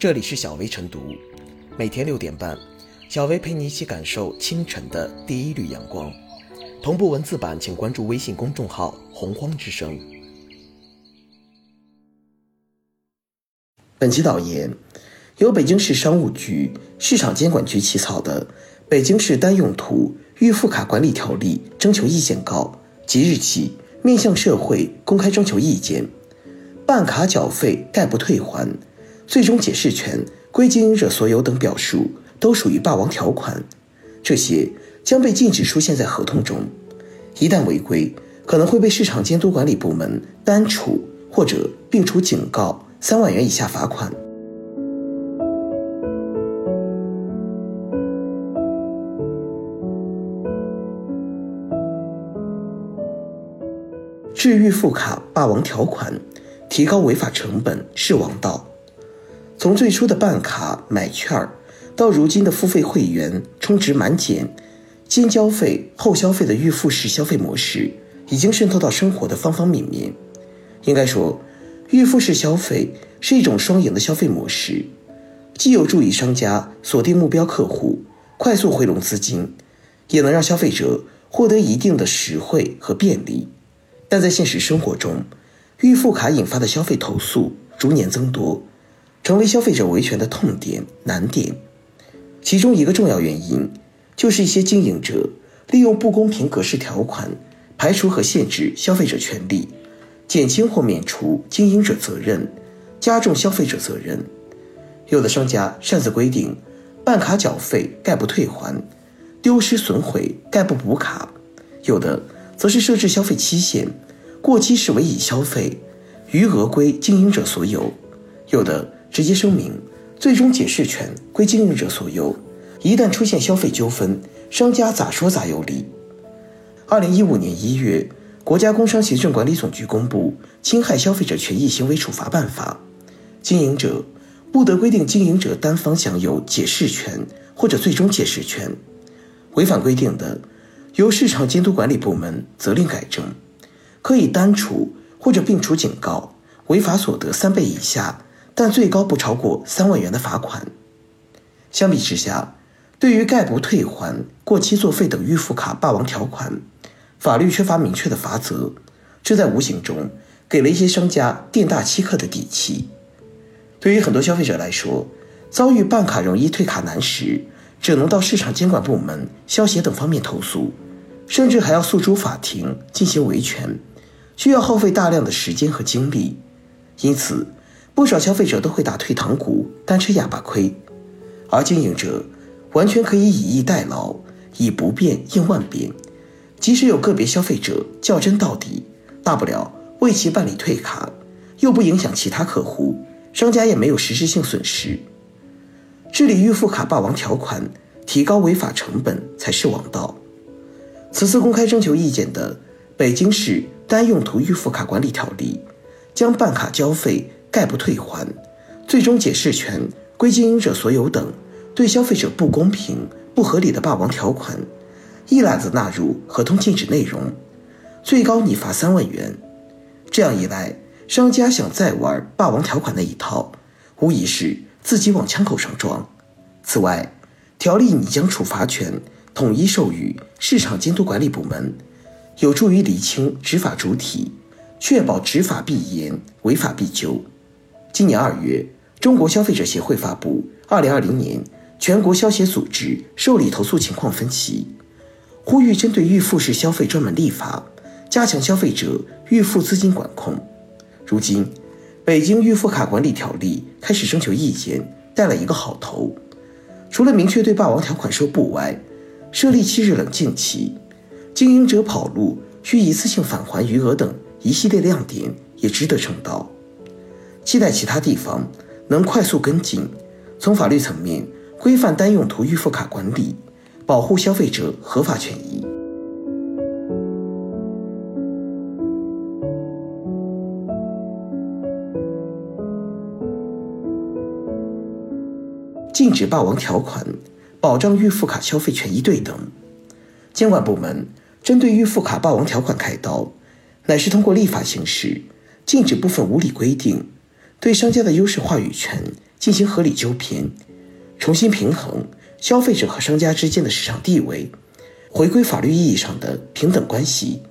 这里是小薇晨读，每天六点半，小薇陪你一起感受清晨的第一缕阳光。同步文字版，请关注微信公众号“洪荒之声”。本期导言由北京市商务局市场监管局起草的《北京市单用途预付卡管理条例》征求意见稿，即日起面向社会公开征求意见。办卡缴费概不退还，最终解释权归经营者所有等表述都属于霸王条款，这些将被禁止出现在合同中。一旦违规，可能会被市场监督管理部门单处或者并处警告三万元以下罚款。治预付卡霸王条款。提高违法成本是王道。从最初的办卡买券儿，到如今的付费会员充值满减、先交费后消费的预付式消费模式，已经渗透到生活的方方面面。应该说，预付式消费是一种双赢的消费模式，既有助于商家锁定目标客户、快速回笼资金，也能让消费者获得一定的实惠和便利。但在现实生活中，预付卡引发的消费投诉逐年增多，成为消费者维权的痛点难点。其中一个重要原因，就是一些经营者利用不公平格式条款，排除和限制消费者权利，减轻或免除经营者责任，加重消费者责任。有的商家擅自规定，办卡缴费概不退还，丢失损毁概不补卡；有的则是设置消费期限。过期视为已消费，余额归经营者所有；有的直接声明，最终解释权归经营者所有。一旦出现消费纠纷，商家咋说咋有理。二零一五年一月，国家工商行政管理总局公布《侵害消费者权益行为处罚办法》，经营者不得规定经营者单方享有解释权或者最终解释权，违反规定的，由市场监督管理部门责令改正。可以单处或者并处警告，违法所得三倍以下，但最高不超过三万元的罚款。相比之下，对于概不退还、过期作废等预付卡霸王条款，法律缺乏明确的罚则，这在无形中给了一些商家店大欺客的底气。对于很多消费者来说，遭遇办卡容易退卡难时，只能到市场监管部门、消协等方面投诉，甚至还要诉诸法庭进行维权。需要耗费大量的时间和精力，因此不少消费者都会打退堂鼓，单吃哑巴亏。而经营者完全可以以逸待劳，以不变应万变。即使有个别消费者较真到底，大不了为其办理退卡，又不影响其他客户，商家也没有实质性损失。治理预付卡霸王条款，提高违法成本才是王道。此次公开征求意见的北京市。单用途预付卡管理条例将办卡交费概不退还、最终解释权归经营者所有等对消费者不公平、不合理的霸王条款一揽子纳入合同禁止内容，最高拟罚三万元。这样一来，商家想再玩霸王条款那一套，无疑是自己往枪口上撞。此外，条例拟将处罚权统一授予市场监督管理部门。有助于理清执法主体，确保执法必严、违法必究。今年二月，中国消费者协会发布《二零二零年全国消协组织受理投诉情况分析》，呼吁针对预付式消费专门立法，加强消费者预付资金管控。如今，北京预付卡管理条例开始征求意见，带了一个好头。除了明确对霸王条款说不外，设立七日冷静期。经营者跑路需一次性返还余额等一系列亮点也值得称道，期待其他地方能快速跟进，从法律层面规范单用途预付卡管理，保护消费者合法权益。禁止霸王条款，保障预付卡消费权益对等。监管部门针对预付卡霸王条款开刀，乃是通过立法形式禁止部分无理规定，对商家的优势话语权进行合理纠偏，重新平衡消费者和商家之间的市场地位，回归法律意义上的平等关系，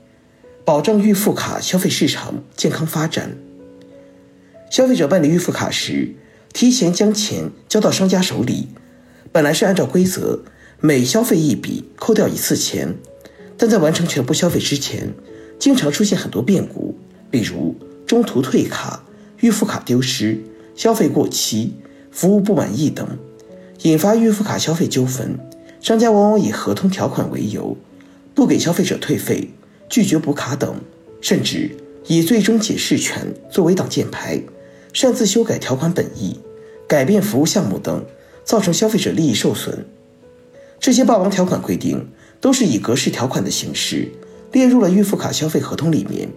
保障预付卡消费市场健康发展。消费者办理预付卡时，提前将钱交到商家手里，本来是按照规则每消费一笔扣掉一次钱，但在完成全部消费之前，经常出现很多变故，比如中途退卡、预付卡丢失。消费过期、服务不满意等，引发预付卡消费纠纷。商家往往以合同条款为由，不给消费者退费、拒绝补卡等，甚至以最终解释权作为挡箭牌，擅自修改条款本意、改变服务项目等，造成消费者利益受损。这些霸王条款规定都是以格式条款的形式列入了预付卡消费合同里面，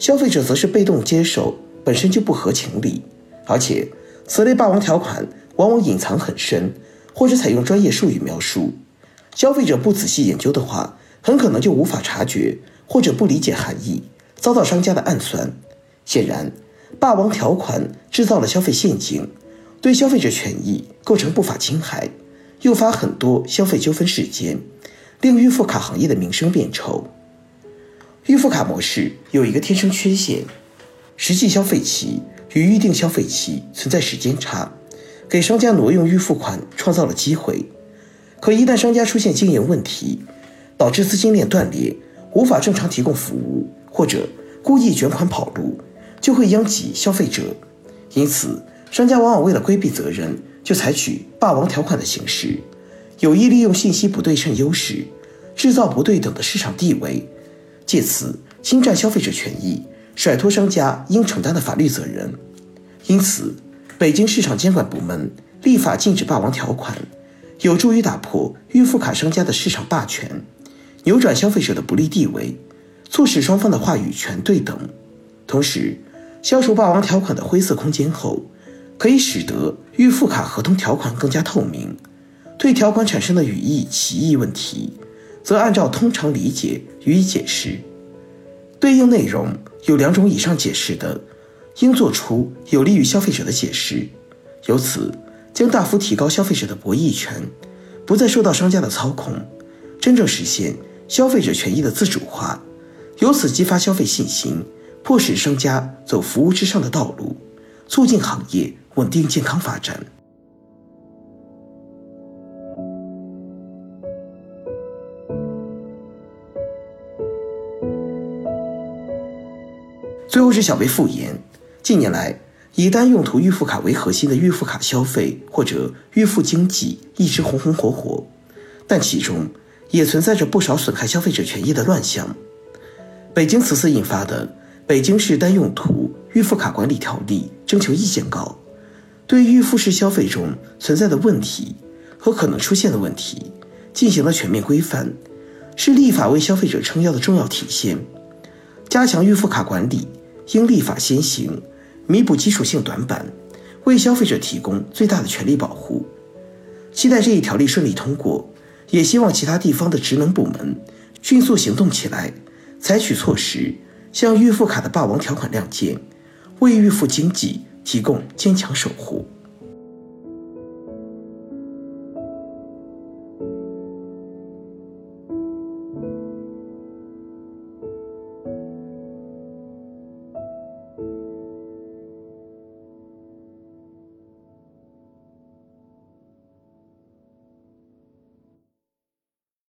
消费者则是被动接受，本身就不合情理。而且，此类霸王条款往往隐藏很深，或者采用专业术语描述，消费者不仔细研究的话，很可能就无法察觉或者不理解含义，遭到商家的暗算。显然，霸王条款制造了消费陷阱，对消费者权益构成不法侵害，诱发很多消费纠纷事件，令预付卡行业的名声变臭。预付卡模式有一个天生缺陷，实际消费期。与预定消费期存在时间差，给商家挪用预付款创造了机会。可一旦商家出现经营问题，导致资金链断裂，无法正常提供服务，或者故意卷款跑路，就会殃及消费者。因此，商家往往为了规避责任，就采取霸王条款的形式，有意利用信息不对称优势，制造不对等的市场地位，借此侵占消费者权益。甩脱商家应承担的法律责任，因此，北京市场监管部门立法禁止霸王条款，有助于打破预付卡商家的市场霸权，扭转消费者的不利地位，促使双方的话语权对等。同时，消除霸王条款的灰色空间后，可以使得预付卡合同条款更加透明。对条款产生的语义歧义问题，则按照通常理解予以解释。对应内容有两种以上解释的，应做出有利于消费者的解释，由此将大幅提高消费者的博弈权，不再受到商家的操控，真正实现消费者权益的自主化，由此激发消费信心，迫使商家走服务至上的道路，促进行业稳定健康发展。最后是小贝复言，近年来以单用途预付卡为核心的预付卡消费或者预付经济一直红红火火，但其中也存在着不少损害消费者权益的乱象。北京此次引发的《北京市单用途预付卡管理条例》征求意见稿，对预付式消费中存在的问题和可能出现的问题进行了全面规范，是立法为消费者撑腰的重要体现。加强预付卡管理。应立法先行弥补基础性短板为消费者提供最大的权利保护。期待这一条例顺利通过也希望其他地方的职能部门迅速行动起来采取措施向预付卡的霸王条款亮剑为预付经济提供坚强守护。